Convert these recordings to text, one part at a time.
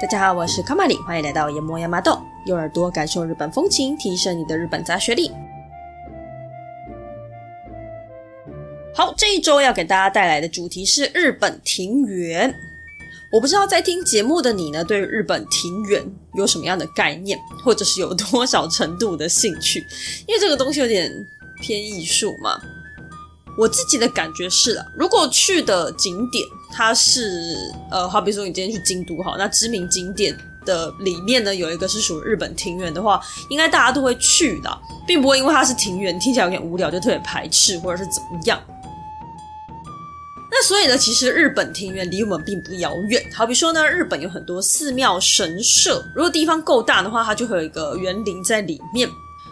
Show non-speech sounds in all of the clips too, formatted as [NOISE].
大家好，我是卡玛里，欢迎来到研磨亚麻豆，用耳朵感受日本风情，提升你的日本杂学力。好，这一周要给大家带来的主题是日本庭园。我不知道在听节目的你呢，对日本庭园有什么样的概念，或者是有多少程度的兴趣？因为这个东西有点偏艺术嘛。我自己的感觉是啊，如果去的景点它是呃，好比说你今天去京都好，那知名景点的里面呢有一个是属于日本庭园的话，应该大家都会去的，并不会因为它是庭园听起来有点无聊就特别排斥或者是怎么样。那所以呢，其实日本庭园离我们并不遥远。好比说呢，日本有很多寺庙神社，如果地方够大的话，它就会有一个园林在里面。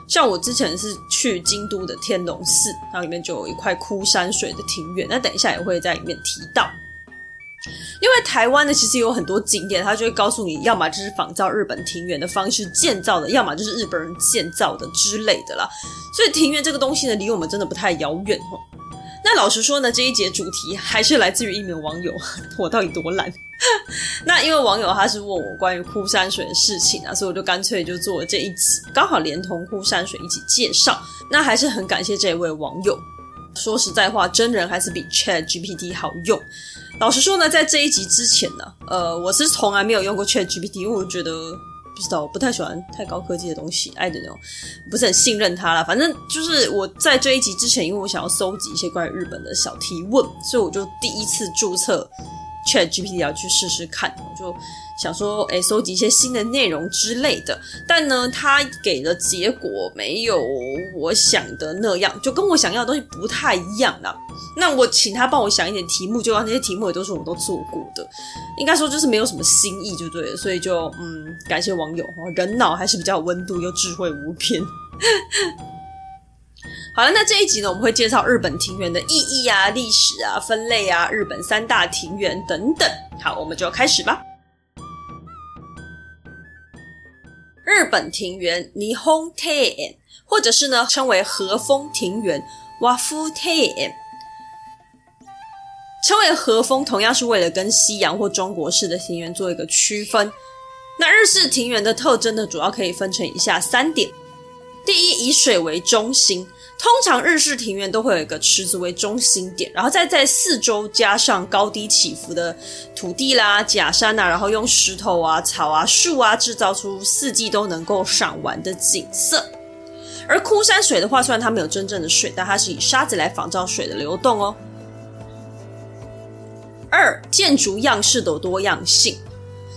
像我之前是去京都的天龙寺，它里面就有一块枯山水的庭院。那等一下也会在里面提到。因为台湾呢，其实有很多景点，它就会告诉你，要么就是仿照日本庭园的方式建造的，要么就是日本人建造的之类的啦。所以庭园这个东西呢，离我们真的不太遥远哦。那老实说呢，这一节主题还是来自于一名网友，[LAUGHS] 我到底多懒？[LAUGHS] 那因为网友他是问我关于枯山水的事情啊，所以我就干脆就做了这一集，刚好连同枯山水一起介绍。那还是很感谢这位网友。说实在话，真人还是比 Chat GPT 好用。老实说呢，在这一集之前呢，呃，我是从来没有用过 Chat GPT，因为我觉得。不知道，我不太喜欢太高科技的东西，I don't know，不是很信任它啦。反正就是我在这一集之前，因为我想要搜集一些关于日本的小提问，所以我就第一次注册 ChatGPT 要去试试看，我就。想说，诶，搜集一些新的内容之类的，但呢，他给的结果没有我想的那样，就跟我想要的东西不太一样啦。那我请他帮我想一点题目，就让那些题目也都是我都做过的，应该说就是没有什么新意，就对了。所以就嗯，感谢网友，人脑还是比较有温度又智慧无边。[LAUGHS] 好了，那这一集呢，我们会介绍日本庭园的意义啊、历史啊、分类啊、日本三大庭园等等。好，我们就开始吧。日本庭园 Nihon Ten） 或者是呢称为和风庭园 Wafu Ten），称为和风，同样是为了跟西洋或中国式的庭园做一个区分。那日式庭园的特征呢，主要可以分成以下三点：第一，以水为中心。通常日式庭院都会有一个池子为中心点，然后再在四周加上高低起伏的土地啦、假山啊，然后用石头啊、草啊、树啊制造出四季都能够赏玩的景色。而枯山水的话，虽然它没有真正的水，但它是以沙子来仿造水的流动哦。二、建筑样式的多样性。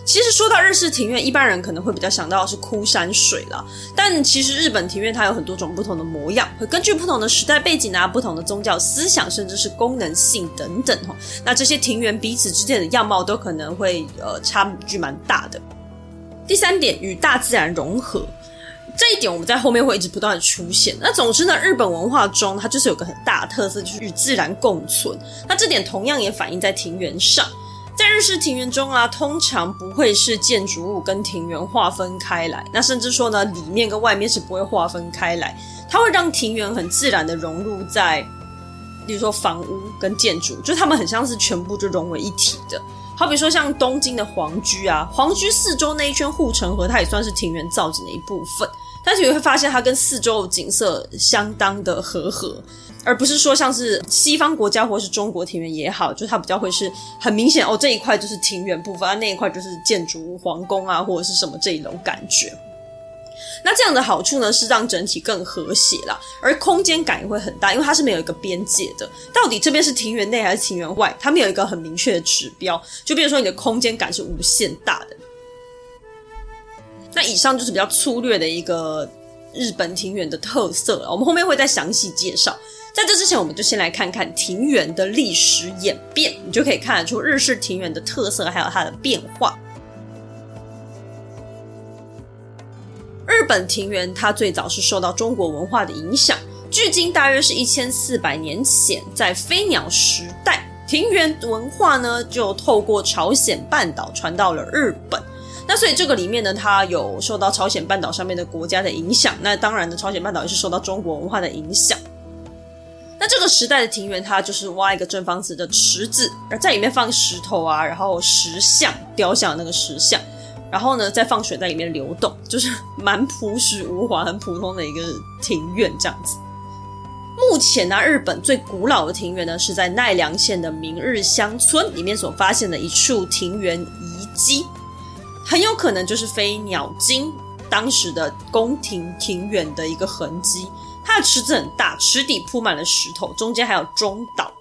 其实说到日式庭院，一般人可能会比较想到是枯山水啦。但其实日本庭院它有很多种不同的模样，会根据不同的时代背景啊、不同的宗教思想，甚至是功能性等等哈。那这些庭院彼此之间的样貌都可能会呃差距蛮大的。第三点，与大自然融合，这一点我们在后面会一直不断的出现。那总之呢，日本文化中它就是有个很大的特色，就是与自然共存。那这点同样也反映在庭园上。在日式庭园中啊，通常不会是建筑物跟庭园划分开来，那甚至说呢，里面跟外面是不会划分开来，它会让庭园很自然的融入在，比如说房屋跟建筑，就它们很像是全部就融为一体的。好比说像东京的皇居啊，皇居四周那一圈护城河，它也算是庭园造景的一部分，但是你会发现它跟四周景色相当的和合。而不是说像是西方国家或是中国庭园也好，就它比较会是很明显哦，这一块就是庭园部分，那一块就是建筑物、皇宫啊，或者是什么这一种感觉。那这样的好处呢，是让整体更和谐啦，而空间感也会很大，因为它是没有一个边界的，到底这边是庭园内还是庭园外，它没有一个很明确的指标。就比如说你的空间感是无限大的。那以上就是比较粗略的一个日本庭园的特色了，我们后面会再详细介绍。在这之前，我们就先来看看庭园的历史演变，你就可以看得出日式庭园的特色，还有它的变化。日本庭园它最早是受到中国文化的影响，距今大约是一千四百年前，在飞鸟时代，庭园文化呢就透过朝鲜半岛传到了日本。那所以这个里面呢，它有受到朝鲜半岛上面的国家的影响，那当然呢，朝鲜半岛也是受到中国文化的影响。那这个时代的庭园，它就是挖一个正方形的池子，而在里面放石头啊，然后石像雕像那个石像，然后呢再放水在里面流动，就是蛮朴实无华、很普通的一个庭院这样子。目前呢，日本最古老的庭园呢，是在奈良县的明日乡村里面所发现的一处庭园遗迹，很有可能就是飞鸟津当时的宫廷庭园的一个痕迹。它的池子很大，池底铺满了石头，中间还有中岛。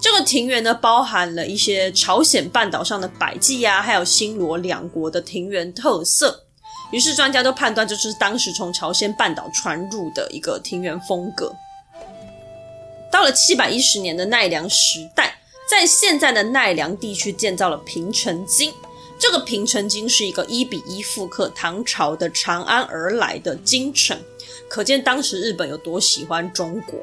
这个庭园呢，包含了一些朝鲜半岛上的百济呀，还有新罗两国的庭园特色。于是专家都判断，这是当时从朝鲜半岛传入的一个庭园风格。到了七百一十年的奈良时代，在现在的奈良地区建造了平城京。这个平城京是一个一比一复刻唐朝的长安而来的京城，可见当时日本有多喜欢中国。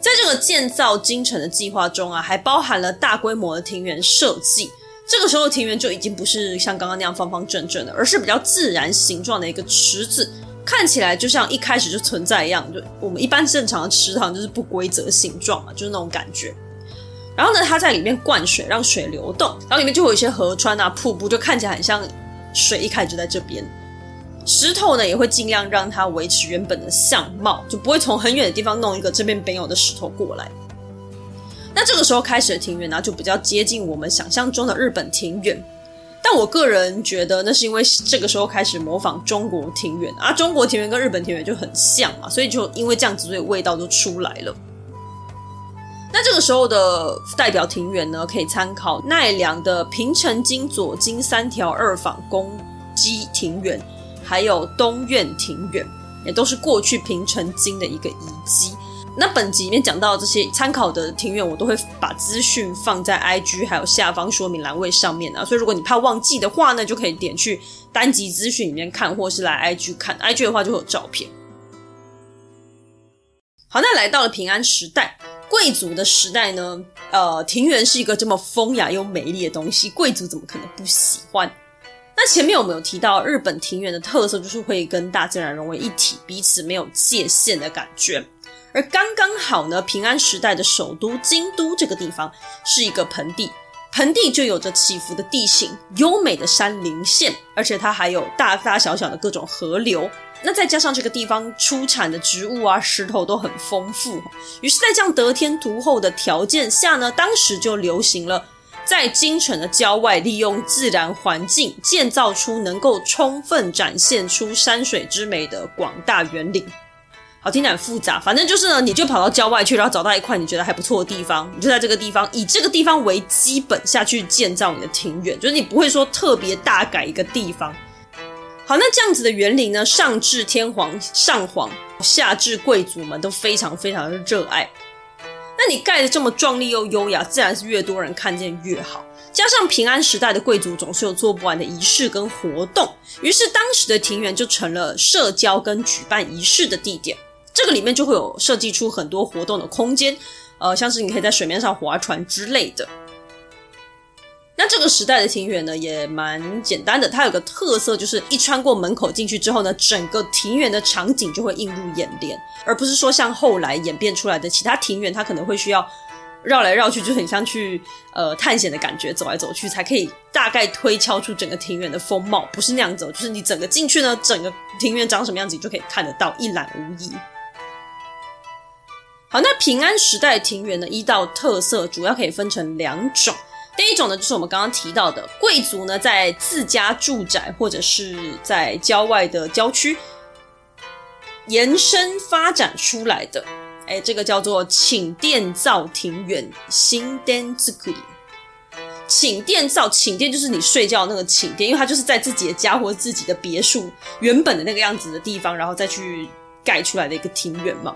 在这个建造京城的计划中啊，还包含了大规模的庭园设计。这个时候庭园就已经不是像刚刚那样方方正正的，而是比较自然形状的一个池子。看起来就像一开始就存在一样，就我们一般正常的池塘就是不规则形状嘛，就是那种感觉。然后呢，它在里面灌水，让水流动，然后里面就有一些河川啊、瀑布，就看起来很像水一开始就在这边。石头呢，也会尽量让它维持原本的相貌，就不会从很远的地方弄一个这边没有的石头过来。那这个时候开始的庭园呢，就比较接近我们想象中的日本庭园。但我个人觉得，那是因为这个时候开始模仿中国庭园啊，中国庭园跟日本庭园就很像嘛，所以就因为这样子，所以味道就出来了。那这个时候的代表庭园呢，可以参考奈良的平城京左京三条二坊公基庭园，还有东苑庭园，也都是过去平城京的一个遗迹。那本集里面讲到这些参考的庭院，我都会把资讯放在 IG 还有下方说明栏位上面啊，所以如果你怕忘记的话呢，就可以点去单集资讯里面看，或是来 IG 看，IG 的话就会有照片。好，那来到了平安时代，贵族的时代呢，呃，庭园是一个这么风雅又美丽的东西，贵族怎么可能不喜欢？那前面我们有提到，日本庭园的特色就是会跟大自然融为一体，彼此没有界限的感觉。而刚刚好呢，平安时代的首都京都这个地方是一个盆地，盆地就有着起伏的地形、优美的山林线，而且它还有大大小小的各种河流。那再加上这个地方出产的植物啊、石头都很丰富，于是，在这样得天独厚的条件下呢，当时就流行了在京城的郊外利用自然环境建造出能够充分展现出山水之美的广大园林。好，听起来很复杂，反正就是呢，你就跑到郊外去，然后找到一块你觉得还不错的地方，你就在这个地方以这个地方为基本下去建造你的庭园，就是你不会说特别大改一个地方。好，那这样子的园林呢，上至天皇上皇，下至贵族们都非常非常的热爱。那你盖的这么壮丽又优雅，自然是越多人看见越好。加上平安时代的贵族总是有做不完的仪式跟活动，于是当时的庭园就成了社交跟举办仪式的地点。这个里面就会有设计出很多活动的空间，呃，像是你可以在水面上划船之类的。那这个时代的庭园呢，也蛮简单的，它有个特色，就是一穿过门口进去之后呢，整个庭园的场景就会映入眼帘，而不是说像后来演变出来的其他庭园，它可能会需要绕来绕去，就很像去呃探险的感觉，走来走去才可以大概推敲出整个庭园的风貌，不是那样子，就是你整个进去呢，整个庭园长什么样子，你就可以看得到，一览无遗。好，那平安时代庭园呢，一道特色主要可以分成两种。第一种呢，就是我们刚刚提到的贵族呢，在自家住宅或者是在郊外的郊区延伸发展出来的，哎，这个叫做寝殿造庭园，新殿之可以。寝殿造，寝殿就是你睡觉那个寝殿，因为它就是在自己的家或自己的别墅原本的那个样子的地方，然后再去盖出来的一个庭园嘛。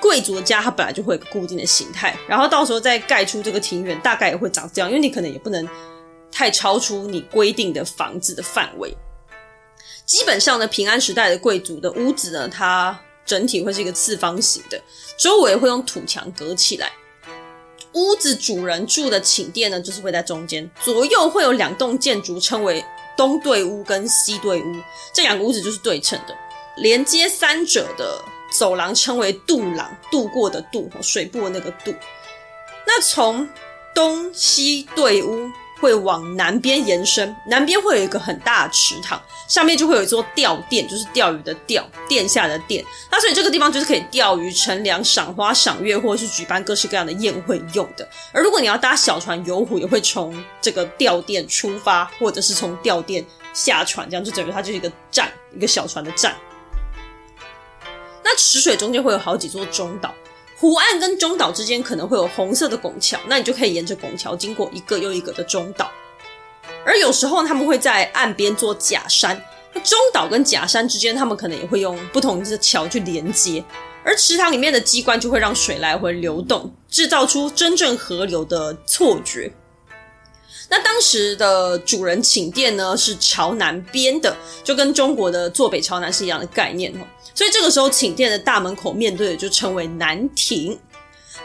贵族的家，它本来就会有个固定的形态，然后到时候再盖出这个庭院，大概也会长这样，因为你可能也不能太超出你规定的房子的范围。基本上呢，平安时代的贵族的屋子呢，它整体会是一个四方形的，周围会用土墙隔起来。屋子主人住的寝殿呢，就是会在中间，左右会有两栋建筑，称为东对屋跟西对屋，这两个屋子就是对称的，连接三者的。走廊称为渡廊，渡过的渡，水部的那个渡。那从东西对屋会往南边延伸，南边会有一个很大的池塘，上面就会有一座钓店，就是钓鱼的钓，殿下的殿。那所以这个地方就是可以钓鱼、乘凉、赏花、赏月，或者是举办各式各样的宴会用的。而如果你要搭小船游湖，也会从这个钓店出发，或者是从钓店下船，这样就整个它就是一个站，一个小船的站。那池水中间会有好几座中岛。湖岸跟中岛之间可能会有红色的拱桥，那你就可以沿着拱桥经过一个又一个的中岛。而有时候他们会在岸边做假山，那中岛跟假山之间，他们可能也会用不同的桥去连接。而池塘里面的机关就会让水来回流动，制造出真正河流的错觉。那当时的主人寝殿呢，是朝南边的，就跟中国的坐北朝南是一样的概念哦。所以这个时候寝殿的大门口面对的就称为南庭。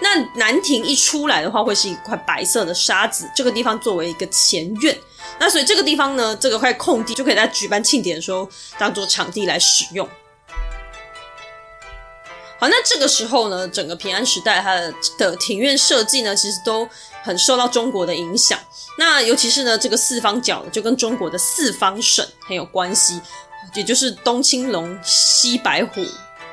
那南庭一出来的话，会是一块白色的沙子，这个地方作为一个前院。那所以这个地方呢，这个块空地就可以在举办庆典的时候当做场地来使用。好，那这个时候呢，整个平安时代它的的庭院设计呢，其实都很受到中国的影响。那尤其是呢，这个四方角就跟中国的四方省很有关系，也就是东青龙、西白虎、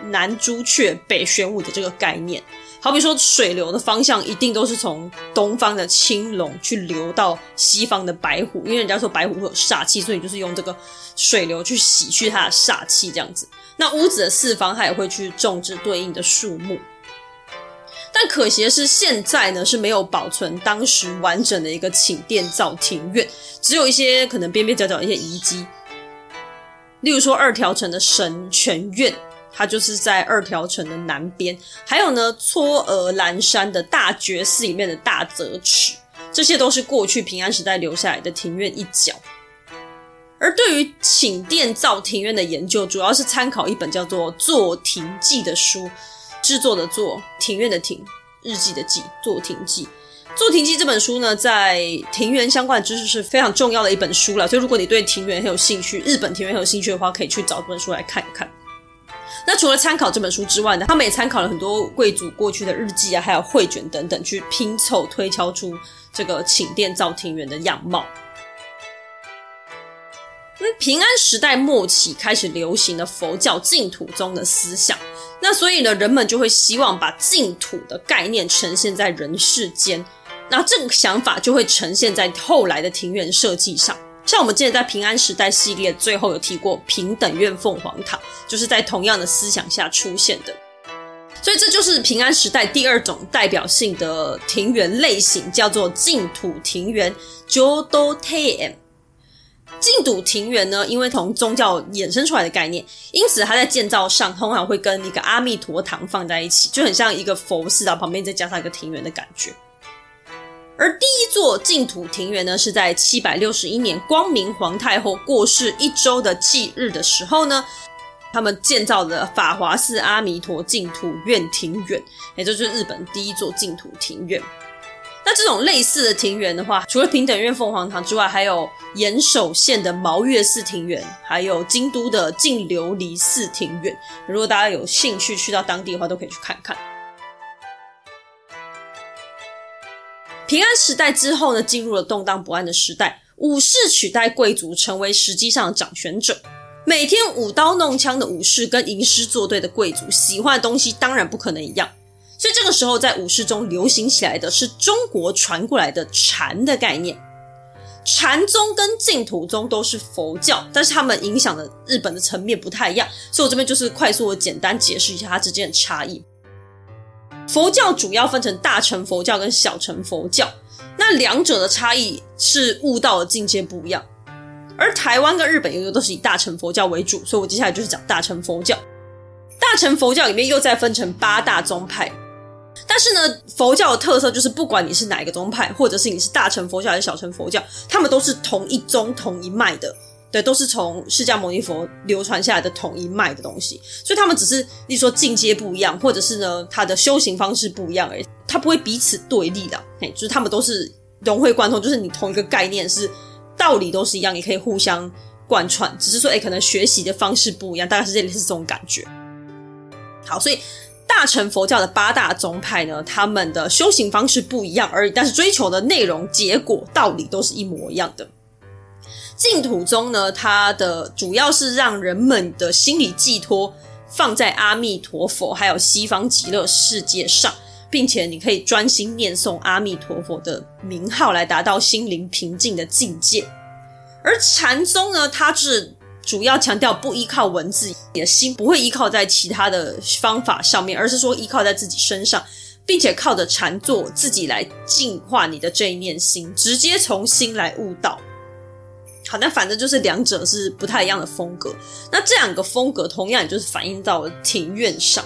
南朱雀、北玄武的这个概念。好比说，水流的方向一定都是从东方的青龙去流到西方的白虎，因为人家说白虎会有煞气，所以就是用这个水流去洗去它的煞气，这样子。那屋子的四方，它也会去种植对应的树木。但可惜的是，现在呢是没有保存当时完整的一个寝殿造庭院，只有一些可能边边角角一些遗迹。例如说二条城的神泉院，它就是在二条城的南边；还有呢，嵯峨岚山的大觉寺里面的大泽池，这些都是过去平安时代留下来的庭院一角。而对于寝殿造庭院的研究，主要是参考一本叫做《坐庭记》的书。制作的作，庭院的庭，日记的记，作庭记。作庭记这本书呢，在庭园相关的知识是非常重要的一本书了。所以，如果你对庭园很有兴趣，日本庭园很有兴趣的话，可以去找这本书来看一看。那除了参考这本书之外呢，他们也参考了很多贵族过去的日记啊，还有绘卷等等，去拼凑推敲出这个寝殿造庭园的样貌。嗯，平安时代末期开始流行的佛教净土宗的思想，那所以呢，人们就会希望把净土的概念呈现在人世间，那这个想法就会呈现在后来的庭园设计上。像我们之前在平安时代系列最后有提过平等院凤凰堂，就是在同样的思想下出现的。所以这就是平安时代第二种代表性的庭园类型，叫做净土庭园 Jodo Teien 净土庭园呢，因为从宗教衍生出来的概念，因此它在建造上通常会跟一个阿弥陀堂放在一起，就很像一个佛寺啊，旁边再加上一个庭园的感觉。而第一座净土庭园呢，是在七百六十一年光明皇太后过世一周的忌日的时候呢，他们建造的法华寺阿弥陀净土院庭园，也就是日本第一座净土庭园。那这种类似的庭园的话，除了平等院凤凰堂之外，还有岩手县的毛越寺庭园，还有京都的净琉璃寺庭园。如果大家有兴趣去到当地的话，都可以去看看。平安时代之后呢，进入了动荡不安的时代，武士取代贵族成为实际上的掌权者。每天舞刀弄枪的武士跟吟诗作对的贵族，喜欢的东西当然不可能一样。所以这个时候，在武士中流行起来的是中国传过来的禅的概念。禅宗跟净土宗都是佛教，但是他们影响的日本的层面不太一样。所以我这边就是快速的简单解释一下它之间的差异。佛教主要分成大乘佛教跟小乘佛教，那两者的差异是悟道的境界不一样。而台湾跟日本又都是以大乘佛教为主，所以我接下来就是讲大乘佛教。大乘佛教里面又再分成八大宗派。但是呢，佛教的特色就是，不管你是哪一个宗派，或者是你是大乘佛教还是小乘佛教，他们都是同一宗同一脉的，对，都是从释迦牟尼佛流传下来的同一脉的东西。所以他们只是，例如说境界不一样，或者是呢，他的修行方式不一样而已，他不会彼此对立的。嘿，就是他们都是融会贯通，就是你同一个概念是道理都是一样，也可以互相贯穿，只是说，哎，可能学习的方式不一样，大概是这里是这种感觉。好，所以大乘佛教的八大宗派呢，他们的修行方式不一样而已，但是追求的内容、结果、道理都是一模一样的。净土宗呢，它的主要是让人们的心理寄托放在阿弥陀佛还有西方极乐世界上，并且你可以专心念诵阿弥陀佛的名号来达到心灵平静的境界。而禅宗呢，它是主要强调不依靠文字，你的心不会依靠在其他的方法上面，而是说依靠在自己身上，并且靠着禅坐自己来净化你的这一念心，直接从心来悟道。好，那反正就是两者是不太一样的风格。那这两个风格同样也就是反映到庭院上。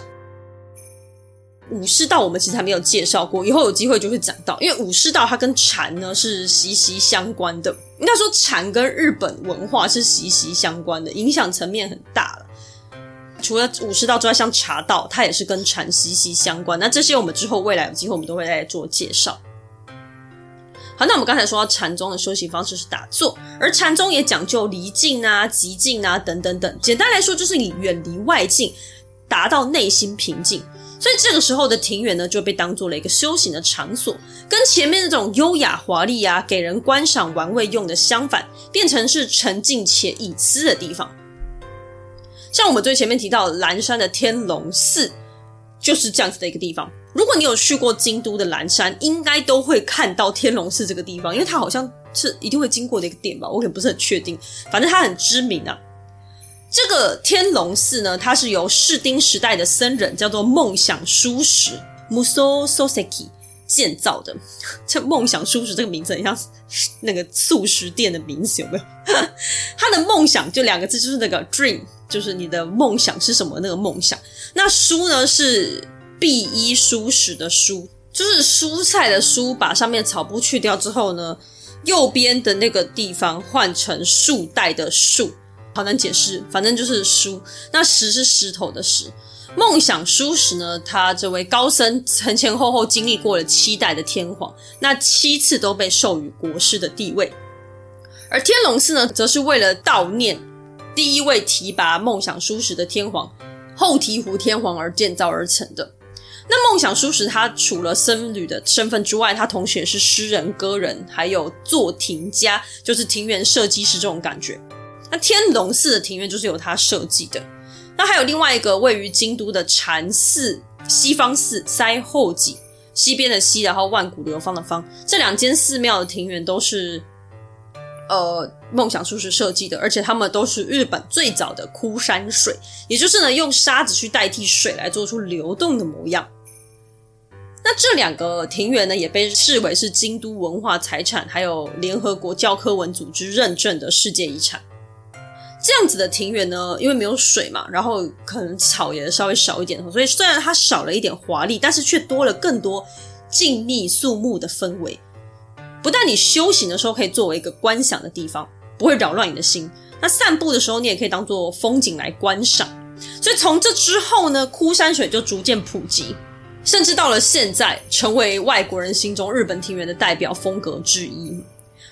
武士道我们其实还没有介绍过，以后有机会就会讲到。因为武士道它跟禅呢是息息相关的，应该说禅跟日本文化是息息相关的，影响层面很大了。除了武士道之外，像茶道它也是跟禅息息相关。那这些我们之后未来有机会我们都会再做介绍。好，那我们刚才说到禅宗的修行方式是打坐，而禅宗也讲究离境啊、极境啊等等等。简单来说，就是你远离外境，达到内心平静。所以这个时候的庭园呢，就被当做了一个修行的场所，跟前面那种优雅华丽啊、给人观赏玩味用的相反，变成是沉静且隐私的地方。像我们最前面提到的岚山的天龙寺，就是这样子的一个地方。如果你有去过京都的蓝山，应该都会看到天龙寺这个地方，因为它好像是一定会经过的一个点吧，我也不是很确定。反正它很知名啊。这个天龙寺呢，它是由室町时代的僧人叫做梦想书石 Muso Soseki 建造的。[LAUGHS] 这梦想书石这个名字很像那个素食店的名字，有没有？[LAUGHS] 他的梦想就两个字，就是那个 dream，就是你的梦想是什么？那个梦想。那书呢是。碧衣蔬食的蔬，就是蔬菜的蔬，把上面草布去掉之后呢，右边的那个地方换成树袋的树，好难解释，反正就是书。那石是石头的石。梦想书石呢，他这位高僧前前后后经历过了七代的天皇，那七次都被授予国师的地位。而天龙寺呢，则是为了悼念第一位提拔梦想书石的天皇后醍醐天皇而建造而成的。那梦想书石，他除了僧侣的身份之外，他同时也是诗人、歌人，还有作庭家，就是庭园设计师这种感觉。那天龙寺的庭院就是由他设计的。那还有另外一个位于京都的禅寺西方寺塞后脊，西边的西，然后万古流芳的芳，这两间寺庙的庭院都是呃梦想书石设计的，而且他们都是日本最早的枯山水，也就是呢用沙子去代替水来做出流动的模样。那这两个庭园呢，也被视为是京都文化财产，还有联合国教科文组织认证的世界遗产。这样子的庭园呢，因为没有水嘛，然后可能草也稍微少一点，所以虽然它少了一点华丽，但是却多了更多静谧肃穆的氛围。不但你修行的时候可以作为一个观想的地方，不会扰乱你的心；那散步的时候，你也可以当做风景来观赏。所以从这之后呢，枯山水就逐渐普及。甚至到了现在，成为外国人心中日本庭园的代表风格之一。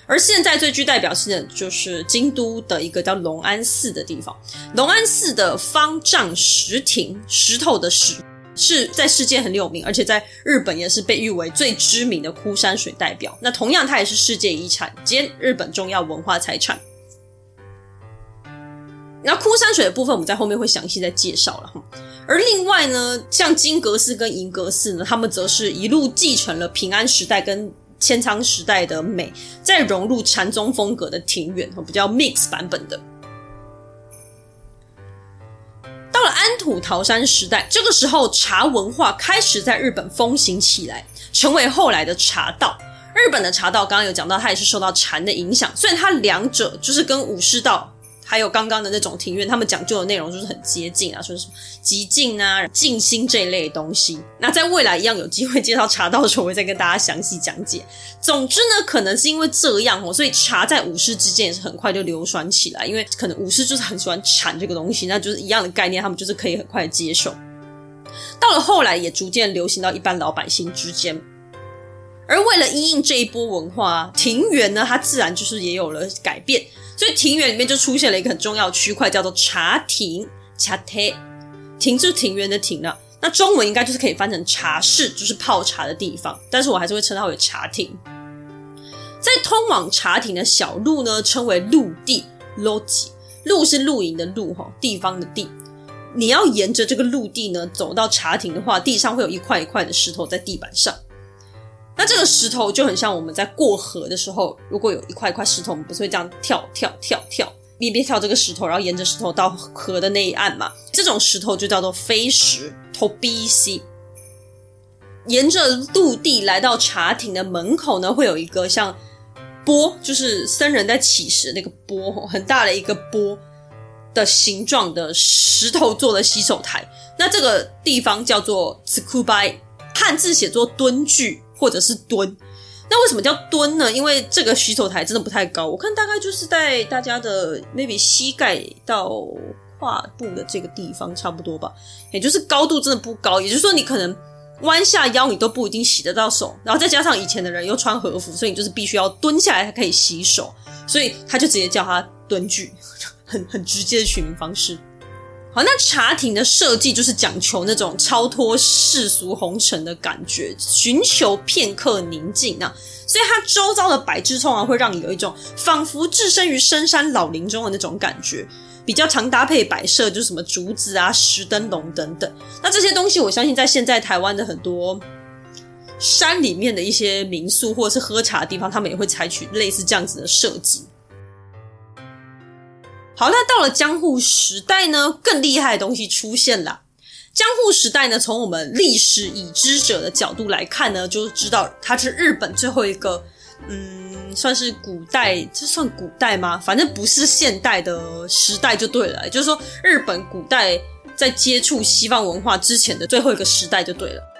而现在最具代表性的就是京都的一个叫龙安寺的地方。龙安寺的方丈石亭，石头的石，是在世界很有名，而且在日本也是被誉为最知名的枯山水代表。那同样，它也是世界遗产兼日本重要文化财产。那枯山水的部分，我们在后面会详细再介绍了。而另外呢，像金阁寺跟银阁寺呢，他们则是一路继承了平安时代跟千仓时代的美，再融入禅宗风格的庭院，比较 mix 版本的。到了安土桃山时代，这个时候茶文化开始在日本风行起来，成为后来的茶道。日本的茶道刚刚有讲到，它也是受到禅的影响，虽然它两者就是跟武士道。还有刚刚的那种庭院，他们讲究的内容就是很接近啊，说是极静啊、静心这一类东西。那在未来一样有机会介绍茶道的时候，我会再跟大家详细讲解。总之呢，可能是因为这样哦，所以茶在武士之间也是很快就流传起来。因为可能武士就是很喜欢禅这个东西，那就是一样的概念，他们就是可以很快接受。到了后来，也逐渐流行到一般老百姓之间。而为了因应这一波文化，庭园呢，它自然就是也有了改变。所以庭园里面就出现了一个很重要区块，叫做茶亭。茶亭庭是庭园的庭啊，那中文应该就是可以翻成茶室，就是泡茶的地方，但是我还是会称它为茶亭。在通往茶亭的小路呢，称为陆地 （lodge）。露是露营的露，哈，地方的地。你要沿着这个陆地呢走到茶亭的话，地上会有一块一块的石头在地板上。那这个石头就很像我们在过河的时候，如果有一块一块石头，我们不是会这样跳跳跳跳，一边跳这个石头，然后沿着石头到河的那一岸嘛？这种石头就叫做飞石 t o b i s。沿着陆地来到茶亭的门口呢，会有一个像波，就是僧人在起时那个钵，很大的一个波。的形状的石头做的洗手台，那这个地方叫做 tsukubai，汉字写作蹲踞或者是蹲。那为什么叫蹲呢？因为这个洗手台真的不太高，我看大概就是在大家的 maybe 膝盖到胯部的这个地方差不多吧，也就是高度真的不高。也就是说，你可能弯下腰，你都不一定洗得到手。然后再加上以前的人又穿和服，所以你就是必须要蹲下来才可以洗手，所以他就直接叫他蹲具。很很直接的取名方式。好，那茶亭的设计就是讲求那种超脱世俗红尘的感觉，寻求片刻宁静啊。所以它周遭的摆置通常会让你有一种仿佛置身于深山老林中的那种感觉。比较常搭配摆设就是什么竹子啊、石灯笼等等。那这些东西，我相信在现在台湾的很多山里面的一些民宿或者是喝茶的地方，他们也会采取类似这样子的设计。好，那到了江户时代呢，更厉害的东西出现了。江户时代呢，从我们历史已知者的角度来看呢，就知道它是日本最后一个，嗯，算是古代，这算古代吗？反正不是现代的时代就对了，就是说日本古代在接触西方文化之前的最后一个时代就对了。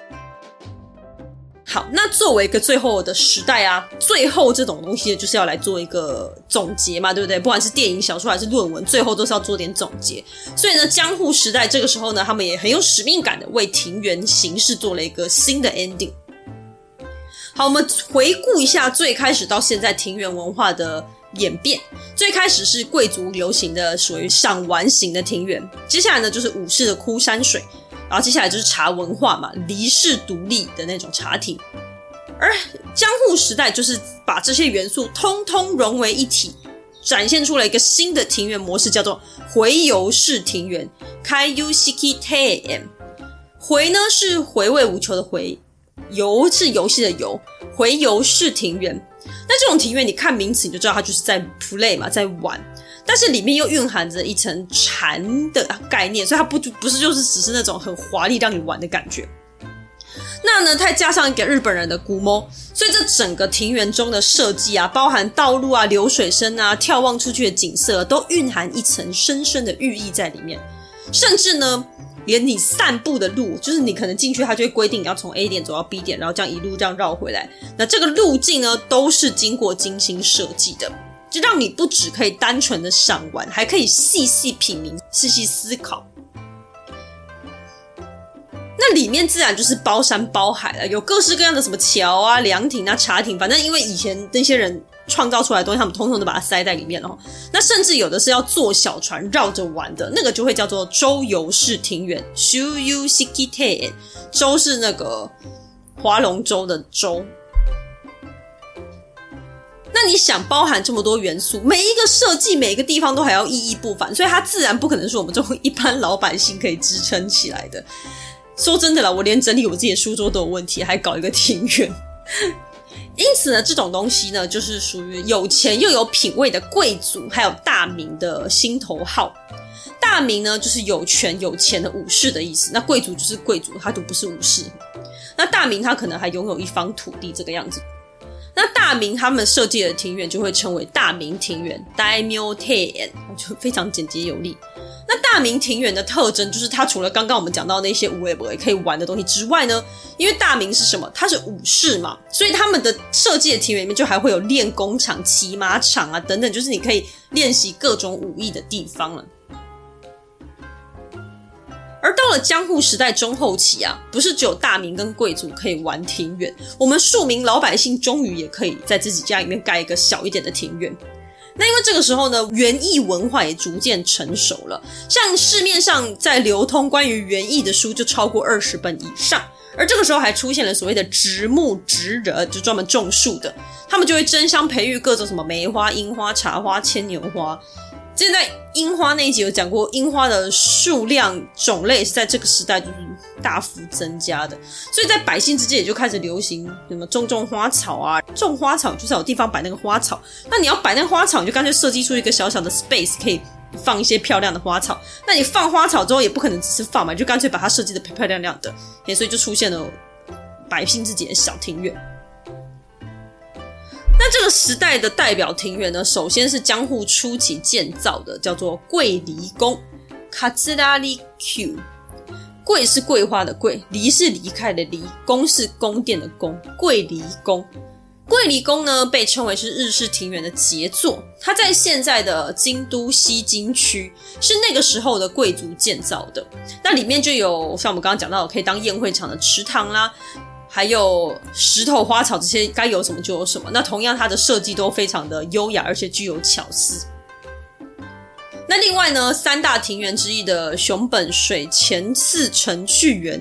好，那作为一个最后的时代啊，最后这种东西就是要来做一个总结嘛，对不对？不管是电影、小说还是论文，最后都是要做点总结。所以呢，江户时代这个时候呢，他们也很有使命感的为庭园形式做了一个新的 ending。好，我们回顾一下最开始到现在庭园文化的演变。最开始是贵族流行的属于赏玩型的庭园，接下来呢就是武士的枯山水。然后接下来就是茶文化嘛，离世独立的那种茶亭，而江户时代就是把这些元素通通融为一体，展现出了一个新的庭园模式，叫做回游式庭园。Kaiyushiki Teien，回呢是回味无穷的回，游是游戏的游，回游式庭园。那这种庭园，你看名词你就知道它就是在 play 嘛，在玩。但是里面又蕴含着一层禅的概念，所以它不不是就是只是那种很华丽让你玩的感觉。那呢，再加上一个日本人的估摸，所以这整个庭园中的设计啊，包含道路啊、流水声啊、眺望出去的景色，都蕴含一层深深的寓意在里面。甚至呢，连你散步的路，就是你可能进去，它就会规定你要从 A 点走到 B 点，然后这样一路这样绕回来。那这个路径呢，都是经过精心设计的。就让你不只可以单纯的赏玩，还可以细细品茗、细细思考。那里面自然就是包山包海了，有各式各样的什么桥啊、凉亭啊、茶亭，反正因为以前那些人创造出来的东西，他们统统都把它塞在里面了。那甚至有的是要坐小船绕着玩的，那个就会叫做周游式庭园 （Shuyu s h i k i t e。周是那个划龙舟的舟。那你想包含这么多元素，每一个设计，每一个地方都还要意义不凡，所以它自然不可能是我们这种一般老百姓可以支撑起来的。说真的啦，我连整理我自己的书桌都有问题，还搞一个庭院。因此呢，这种东西呢，就是属于有钱又有品味的贵族，还有大名的心头好。大名呢，就是有权有钱的武士的意思。那贵族就是贵族，他就不是武士。那大名他可能还拥有一方土地，这个样子。那大名他们设计的庭园就会称为大名庭园 （Daimyo t e n 就非常简洁有力。那大名庭园的特征就是，它除了刚刚我们讲到那些无为不为可以玩的东西之外呢，因为大名是什么？它是武士嘛，所以他们的设计的庭园里面就还会有练功场、骑马场啊等等，就是你可以练习各种武艺的地方了。而到了江户时代中后期啊，不是只有大名跟贵族可以玩庭院，我们庶民老百姓终于也可以在自己家里面盖一个小一点的庭院。那因为这个时候呢，园艺文化也逐渐成熟了，像市面上在流通关于园艺的书就超过二十本以上。而这个时候还出现了所谓的植木植人，就专门种树的，他们就会争相培育各种什么梅花、樱花、茶花、牵牛花。现在樱花那一集有讲过，樱花的数量种类是在这个时代就是大幅增加的，所以在百姓之间也就开始流行什么种种花草啊，种花草就是有地方摆那个花草，那你要摆那个花草，你就干脆设计出一个小小的 space 可以放一些漂亮的花草。那你放花草之后也不可能只是放嘛，就干脆把它设计的漂漂亮亮的，所以就出现了百姓自己的小庭院。那这个时代的代表庭园呢，首先是江户初期建造的，叫做桂离宫。卡兹拉里 Q，桂是桂花的桂，离是离开的离，宫是宫殿的宫。桂离宫，桂离宫呢被称为是日式庭园的杰作。它在现在的京都西京区，是那个时候的贵族建造的。那里面就有像我们刚刚讲到，可以当宴会场的池塘啦。还有石头、花草这些，该有什么就有什么。那同样，它的设计都非常的优雅，而且具有巧思。那另外呢，三大庭园之一的熊本水前寺城趣园，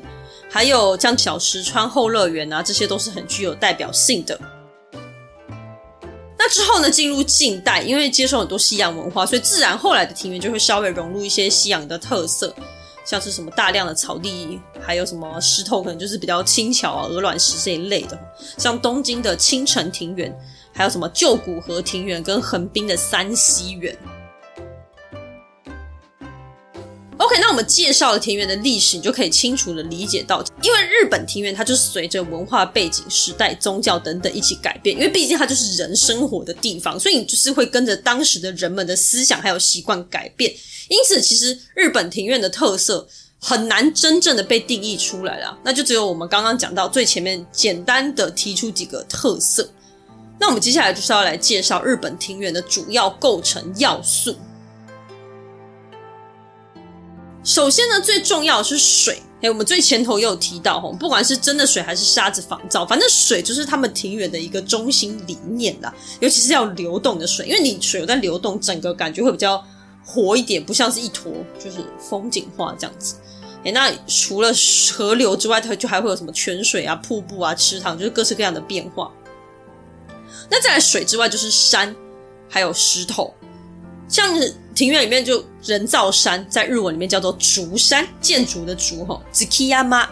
还有像小石川后乐园啊，这些都是很具有代表性的。那之后呢，进入近代，因为接受很多西洋文化，所以自然后来的庭园就会稍微融入一些西洋的特色。像是什么大量的草地，还有什么石头，可能就是比较轻巧啊，鹅卵石这一类的。像东京的青城庭园，还有什么旧古河庭园跟横滨的三溪园。OK，那我们介绍了庭园的历史，你就可以清楚的理解到，因为日本庭园它就是随着文化背景、时代、宗教等等一起改变，因为毕竟它就是人生活的地方，所以你就是会跟着当时的人们的思想还有习惯改变。因此，其实日本庭院的特色很难真正的被定义出来了，那就只有我们刚刚讲到最前面简单的提出几个特色。那我们接下来就是要来介绍日本庭院的主要构成要素。首先呢，最重要的是水。哎，我们最前头也有提到，不管是真的水还是沙子仿造，反正水就是他们庭院的一个中心理念啦。尤其是要流动的水，因为你水有在流动，整个感觉会比较。活一点，不像是一坨，就是风景画这样子。哎，那除了河流之外，它就还会有什么泉水啊、瀑布啊、池塘，就是各式各样的变化。那再来水之外，就是山，还有石头。像庭院里面就人造山，在日文里面叫做竹山，建筑的竹吼 z k i y a m a。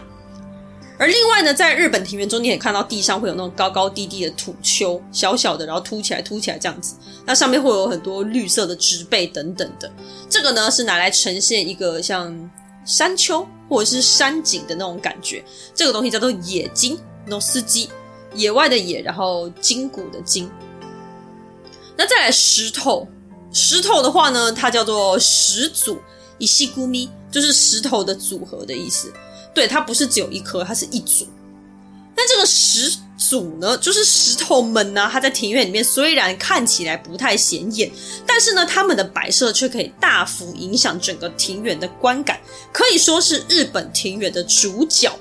而另外呢，在日本庭园中，你也看到地上会有那种高高低低的土丘，小小的，然后凸起来、凸起来这样子。那上面会有很多绿色的植被等等的。这个呢是拿来呈现一个像山丘或者是山景的那种感觉。这个东西叫做野金，那种司机，野外的野，然后筋骨的筋。那再来石头，石头的话呢，它叫做石组，以西咕咪，就是石头的组合的意思。对，它不是只有一颗，它是一组。但这个石组呢，就是石头们呢，它在庭院里面虽然看起来不太显眼，但是呢，它们的摆设却可以大幅影响整个庭园的观感，可以说是日本庭园的主角。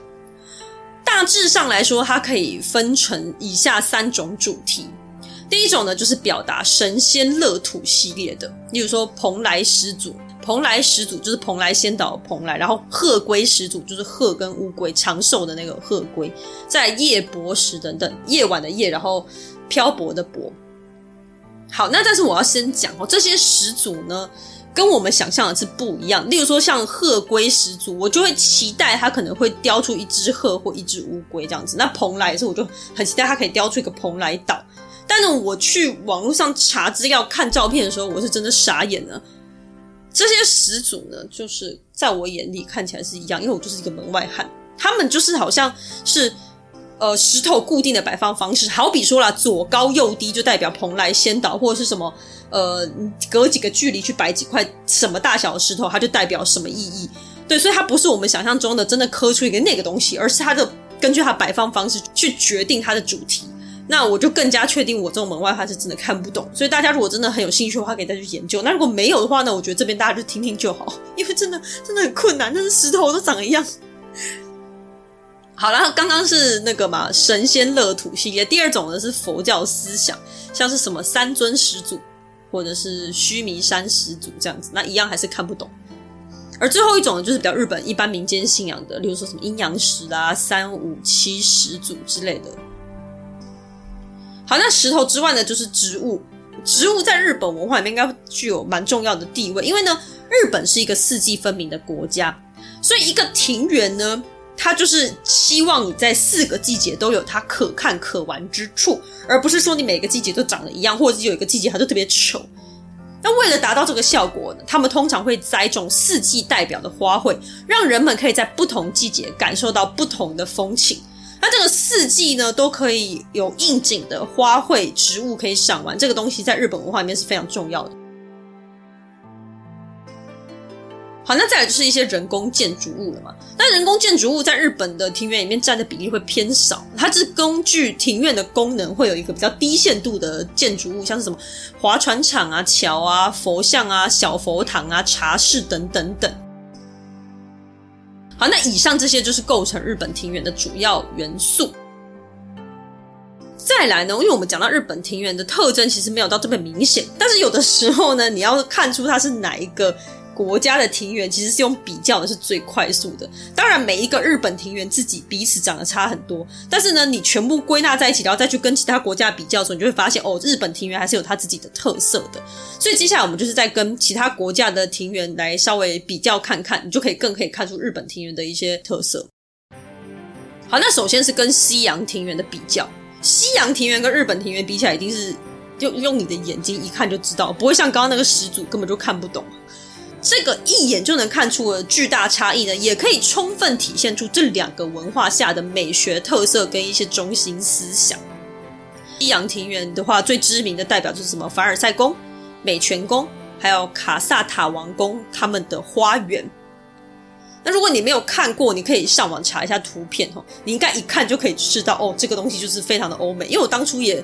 大致上来说，它可以分成以下三种主题。第一种呢，就是表达神仙乐土系列的，例如说蓬莱始祖。蓬莱始祖就是蓬莱仙岛蓬莱，然后鹤龟始祖就是鹤跟乌龟长寿的那个鹤龟，在夜泊时等等，夜晚的夜，然后漂泊的泊。好，那但是我要先讲哦，这些始祖呢，跟我们想象的是不一样。例如说像鹤龟始祖，我就会期待它可能会雕出一只鹤或一只乌龟这样子。那蓬莱也是，我就很期待它可以雕出一个蓬莱岛。但是我去网络上查资料看照片的时候，我是真的傻眼了。这些始祖呢，就是在我眼里看起来是一样，因为我就是一个门外汉。他们就是好像是呃石头固定的摆放方式，好比说啦，左高右低就代表蓬莱仙岛，或者是什么呃隔几个距离去摆几块什么大小的石头，它就代表什么意义。对，所以它不是我们想象中的真的刻出一个那个东西，而是它的根据它摆放方式去决定它的主题。那我就更加确定，我这种门外汉是真的看不懂。所以大家如果真的很有兴趣的话，可以再去研究。那如果没有的话呢，我觉得这边大家就听听就好，[LAUGHS] 因为真的真的很困难，但是石头都长一样。好了，刚刚是那个嘛神仙乐土系列，第二种呢是佛教思想，像是什么三尊始祖，或者是须弥山始祖这样子，那一样还是看不懂。而最后一种呢，就是比较日本一般民间信仰的，例如说什么阴阳师啊、三五七始祖之类的。好，那石头之外呢，就是植物。植物在日本文化里面应该具有蛮重要的地位，因为呢，日本是一个四季分明的国家，所以一个庭园呢，它就是希望你在四个季节都有它可看可玩之处，而不是说你每个季节都长得一样，或者是有一个季节它就特别丑。那为了达到这个效果呢，他们通常会栽种四季代表的花卉，让人们可以在不同季节感受到不同的风情。那这个四季呢，都可以有应景的花卉植物可以赏玩，这个东西在日本文化里面是非常重要的。好，那再来就是一些人工建筑物了嘛。那人工建筑物在日本的庭园里面占的比例会偏少，它是根据庭院的功能会有一个比较低限度的建筑物，像是什么划船场啊、桥啊、佛像啊、小佛堂啊、茶室等等等。好，那以上这些就是构成日本庭园的主要元素。再来呢，因为我们讲到日本庭园的特征其实没有到特别明显，但是有的时候呢，你要看出它是哪一个。国家的庭园其实是用比较的，是最快速的。当然，每一个日本庭园自己彼此长得差很多，但是呢，你全部归纳在一起，然后再去跟其他国家比较的时候，你就会发现，哦，日本庭园还是有它自己的特色的。所以接下来我们就是在跟其他国家的庭园来稍微比较看看，你就可以更可以看出日本庭园的一些特色。好，那首先是跟西洋庭园的比较，西洋庭园跟日本庭园比起来，一定是就用你的眼睛一看就知道，不会像刚刚那个始祖根本就看不懂。这个一眼就能看出的巨大差异呢，也可以充分体现出这两个文化下的美学特色跟一些中心思想。西洋庭园的话，最知名的代表就是什么凡尔赛宫、美泉宫，还有卡萨塔王宫他们的花园。那如果你没有看过，你可以上网查一下图片哦，你应该一看就可以知道哦，这个东西就是非常的欧美。因为我当初也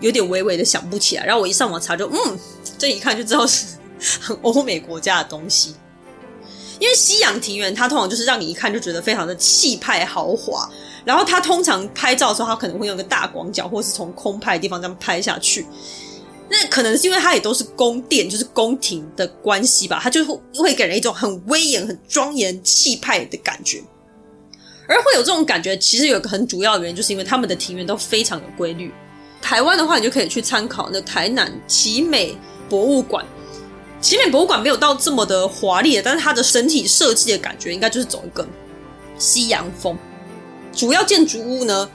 有点微微的想不起来，然后我一上网查就嗯，这一看就知道是。很 [LAUGHS] 欧美国家的东西，因为西洋庭园它通常就是让你一看就觉得非常的气派豪华，然后它通常拍照的时候，它可能会用一个大广角，或是从空拍的地方这样拍下去。那可能是因为它也都是宫殿，就是宫廷的关系吧，它就会会给人一种很威严、很庄严、气派的感觉。而会有这种感觉，其实有一个很主要的原因，就是因为他们的庭园都非常有规律。台湾的话，你就可以去参考那台南奇美博物馆。奇美博物馆没有到这么的华丽，但是它的整体设计的感觉应该就是走一个西洋风。主要建筑物呢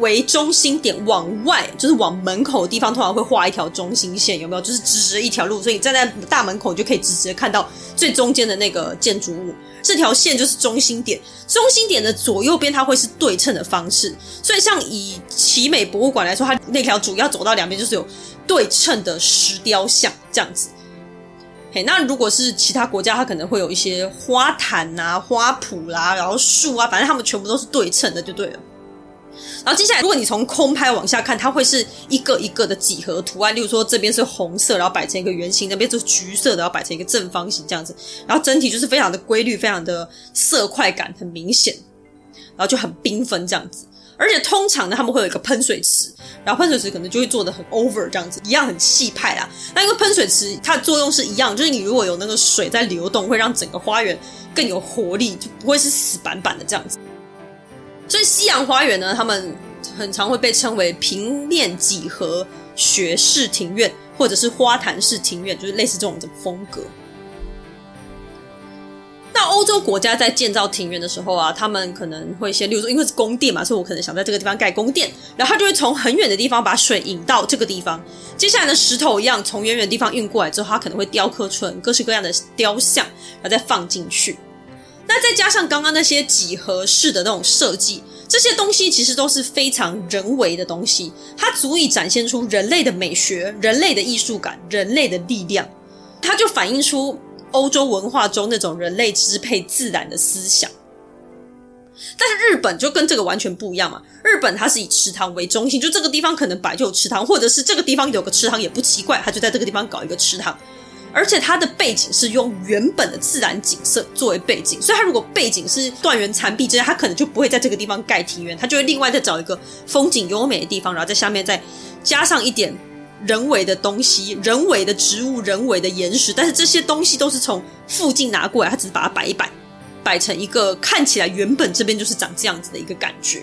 为中心点，往外就是往门口的地方，通常会画一条中心线，有没有？就是直直的一条路，所以你站在大门口，就可以直直的看到最中间的那个建筑物。这条线就是中心点，中心点的左右边它会是对称的方式。所以像以奇美博物馆来说，它那条主要走到两边就是有对称的石雕像这样子。那如果是其他国家，它可能会有一些花坛啊、花圃啦、然后树啊，反正它们全部都是对称的，就对了。然后接下来，如果你从空拍往下看，它会是一个一个的几何图案，例如说这边是红色，然后摆成一个圆形；那边是橘色的，然后摆成一个正方形这样子。然后整体就是非常的规律，非常的色块感很明显，然后就很缤纷这样子。而且通常呢，他们会有一个喷水池，然后喷水池可能就会做的很 over 这样子，一样很气派啦。那因为喷水池它的作用是一样，就是你如果有那个水在流动，会让整个花园更有活力，就不会是死板板的这样子。所以西洋花园呢，他们很常会被称为平面几何学式庭院，或者是花坛式庭院，就是类似这种的风格。那欧洲国家在建造庭院的时候啊，他们可能会先，例如说，因为是宫殿嘛，所以我可能想在这个地方盖宫殿，然后他就会从很远的地方把水引到这个地方。接下来的石头一样，从远远的地方运过来之后，他可能会雕刻出各式各样的雕像，然后再放进去。那再加上刚刚那些几何式的那种设计，这些东西其实都是非常人为的东西，它足以展现出人类的美学、人类的艺术感、人类的力量，它就反映出。欧洲文化中那种人类支配自然的思想，但是日本就跟这个完全不一样嘛。日本它是以池塘为中心，就这个地方可能本来就有池塘，或者是这个地方有个池塘也不奇怪，它就在这个地方搞一个池塘。而且它的背景是用原本的自然景色作为背景，所以它如果背景是断垣残壁之类，它可能就不会在这个地方盖庭园，它就会另外再找一个风景优美的地方，然后在下面再加上一点人为的东西、人为的植物、人为的岩石，但是这些东西都是从附近拿过来，他只是把它摆一摆，摆成一个看起来原本这边就是长这样子的一个感觉。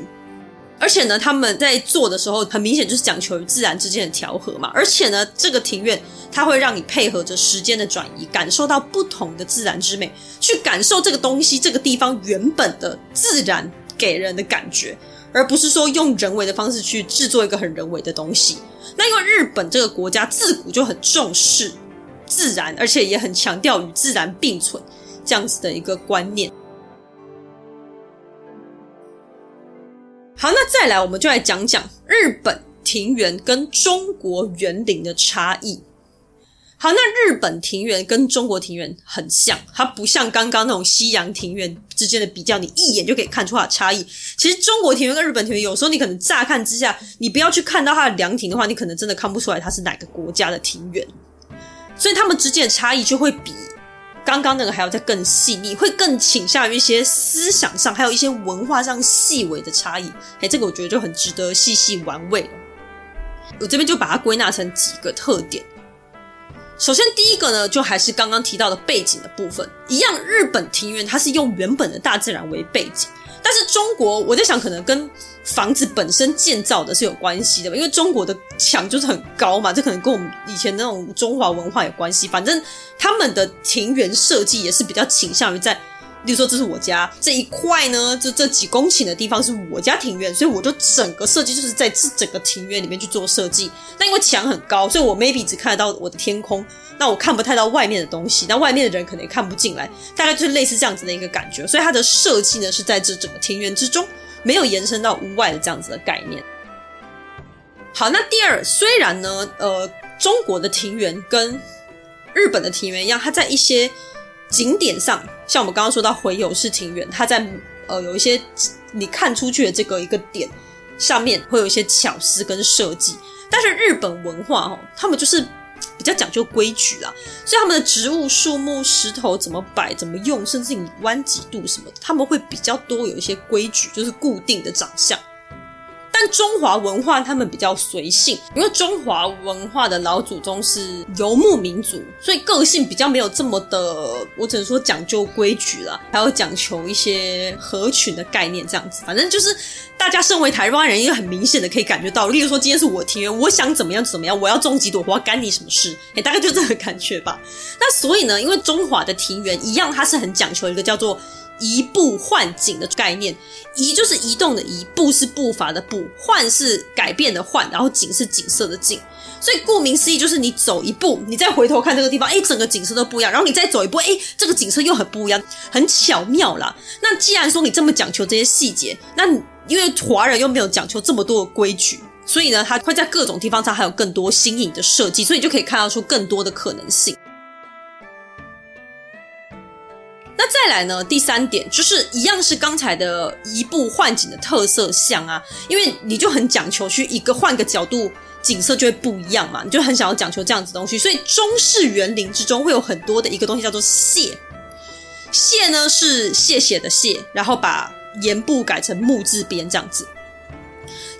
而且呢，他们在做的时候，很明显就是讲求于自然之间的调和嘛。而且呢，这个庭院它会让你配合着时间的转移，感受到不同的自然之美，去感受这个东西、这个地方原本的自然给人的感觉，而不是说用人为的方式去制作一个很人为的东西。那因为日本这个国家自古就很重视自然，而且也很强调与自然并存这样子的一个观念。好，那再来，我们就来讲讲日本庭园跟中国园林的差异。好，那日本庭园跟中国庭园很像，它不像刚刚那种西洋庭园之间的比较，你一眼就可以看出它的差异。其实中国庭园跟日本庭园，有时候你可能乍看之下，你不要去看到它的凉亭的话，你可能真的看不出来它是哪个国家的庭园。所以它们之间的差异就会比。刚刚那个还要再更细腻，会更倾向于一些思想上，还有一些文化上细微的差异。哎，这个我觉得就很值得细细玩味了。我这边就把它归纳成几个特点。首先，第一个呢，就还是刚刚提到的背景的部分，一样，日本庭院它是用原本的大自然为背景。但是中国，我在想，可能跟房子本身建造的是有关系的吧，因为中国的墙就是很高嘛，这可能跟我们以前那种中华文化有关系。反正他们的庭园设计也是比较倾向于在，例如说这是我家这一块呢，这这几公顷的地方是我家庭院，所以我就整个设计就是在这整个庭院里面去做设计。那因为墙很高，所以我 maybe 只看得到我的天空。那我看不太到外面的东西，那外面的人可能也看不进来，大概就是类似这样子的一个感觉。所以它的设计呢，是在这整个庭院之中，没有延伸到屋外的这样子的概念。好，那第二，虽然呢，呃，中国的庭园跟日本的庭园一样，它在一些景点上，像我们刚刚说到回游式庭园，它在呃有一些你看出去的这个一个点上面会有一些巧思跟设计，但是日本文化哦，他们就是。比较讲究规矩啦，所以他们的植物、树木、石头怎么摆、怎么用，甚至你弯几度什么，他们会比较多有一些规矩，就是固定的长相。但中华文化他们比较随性，因为中华文化的老祖宗是游牧民族，所以个性比较没有这么的，我只能说讲究规矩啦，还有讲求一些合群的概念这样子。反正就是大家身为台湾人，应该很明显的可以感觉到，例如说今天是我庭院，我想怎么样怎么样，我要种几朵花，干你什么事？哎，[LAUGHS] 大概就这个感觉吧。那所以呢，因为中华的庭园一样，它是很讲求一个叫做。移步换景的概念，移就是移动的移，步是步伐的步，换是改变的换，然后景是景色的景。所以顾名思义，就是你走一步，你再回头看这个地方，哎，整个景色都不一样。然后你再走一步，哎，这个景色又很不一样，很巧妙啦。那既然说你这么讲求这些细节，那因为华人又没有讲求这么多的规矩，所以呢，它会在各种地方上还有更多新颖的设计，所以你就可以看到出更多的可能性。那再来呢？第三点就是一样是刚才的移步换景的特色像啊，因为你就很讲求去一个换个角度，景色就会不一样嘛，你就很想要讲求这样子东西，所以中式园林之中会有很多的一个东西叫做谢，谢呢是谢谢的谢，然后把言部改成木字边这样子，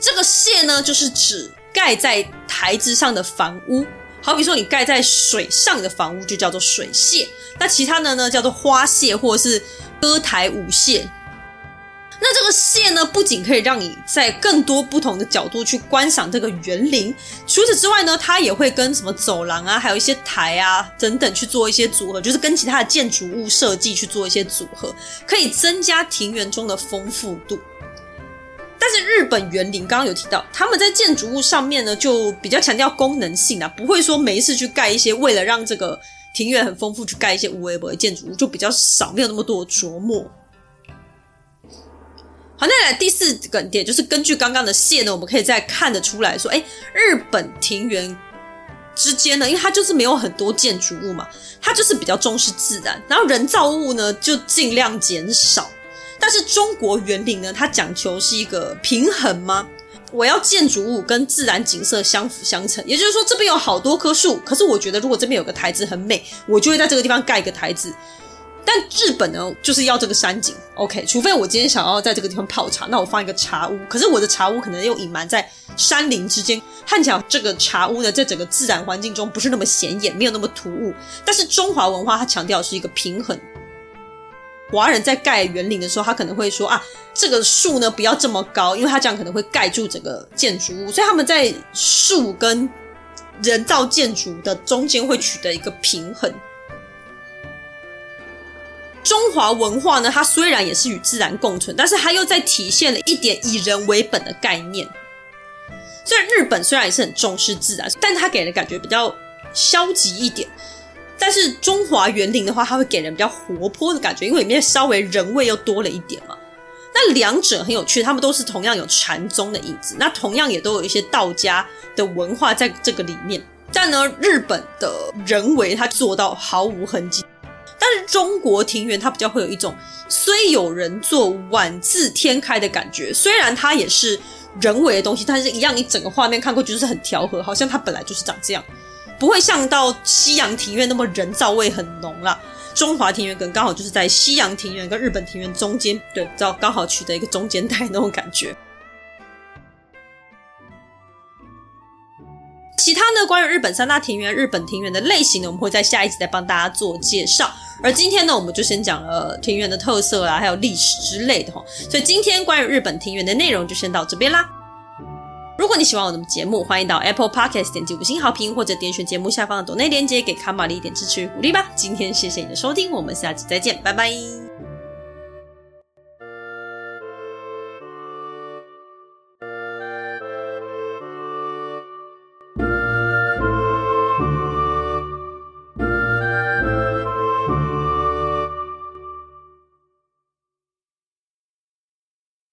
这个谢呢就是指盖在台子上的房屋。好比说，你盖在水上的房屋就叫做水榭，那其他的呢叫做花榭或者是歌台舞榭。那这个榭呢，不仅可以让你在更多不同的角度去观赏这个园林，除此之外呢，它也会跟什么走廊啊，还有一些台啊等等去做一些组合，就是跟其他的建筑物设计去做一些组合，可以增加庭园中的丰富度。但是日本园林刚刚有提到，他们在建筑物上面呢，就比较强调功能性啊，不会说没事去盖一些为了让这个庭院很丰富去盖一些无为博的建筑物，就比较少，没有那么多的琢磨。好，那来第四个点就是根据刚刚的线呢，我们可以再看得出来说，哎，日本庭园之间呢，因为它就是没有很多建筑物嘛，它就是比较重视自然，然后人造物呢就尽量减少。但是中国园林呢，它讲求是一个平衡吗？我要建筑物跟自然景色相辅相成，也就是说这边有好多棵树，可是我觉得如果这边有个台子很美，我就会在这个地方盖一个台子。但日本呢，就是要这个山景。OK，除非我今天想要在这个地方泡茶，那我放一个茶屋。可是我的茶屋可能又隐瞒在山林之间，看起来这个茶屋呢，在整个自然环境中不是那么显眼，没有那么突兀。但是中华文化它强调是一个平衡。华人在盖园林的时候，他可能会说啊，这个树呢不要这么高，因为它这样可能会盖住整个建筑物。所以他们在树跟人造建筑的中间会取得一个平衡。中华文化呢，它虽然也是与自然共存，但是它又在体现了一点以人为本的概念。虽然日本虽然也是很重视自然，但它给人的感觉比较消极一点。但是中华园林的话，它会给人比较活泼的感觉，因为里面稍微人味又多了一点嘛。那两者很有趣，他们都是同样有禅宗的影子，那同样也都有一些道家的文化在这个里面。但呢，日本的人为它做到毫无痕迹。但是中国庭园它比较会有一种虽有人做，宛自天开的感觉。虽然它也是人为的东西，但是一样，你整个画面看过去就是很调和，好像它本来就是长这样，不会像到西洋庭院那么人造味很浓啦。中华庭园可能刚好就是在西洋庭院跟日本庭院中间，对，知道刚好取得一个中间带那种感觉。其他呢，关于日本三大庭院、日本庭院的类型呢，我们会在下一集再帮大家做介绍。而今天呢，我们就先讲了庭院的特色啦，还有历史之类的哈。所以今天关于日本庭院的内容就先到这边啦。如果你喜欢我的节目，欢迎到 Apple Podcast 点击五星好评，或者点选节目下方的抖内链接，给卡玛丽一点支持与鼓励吧。今天谢谢你的收听，我们下期再见，拜拜。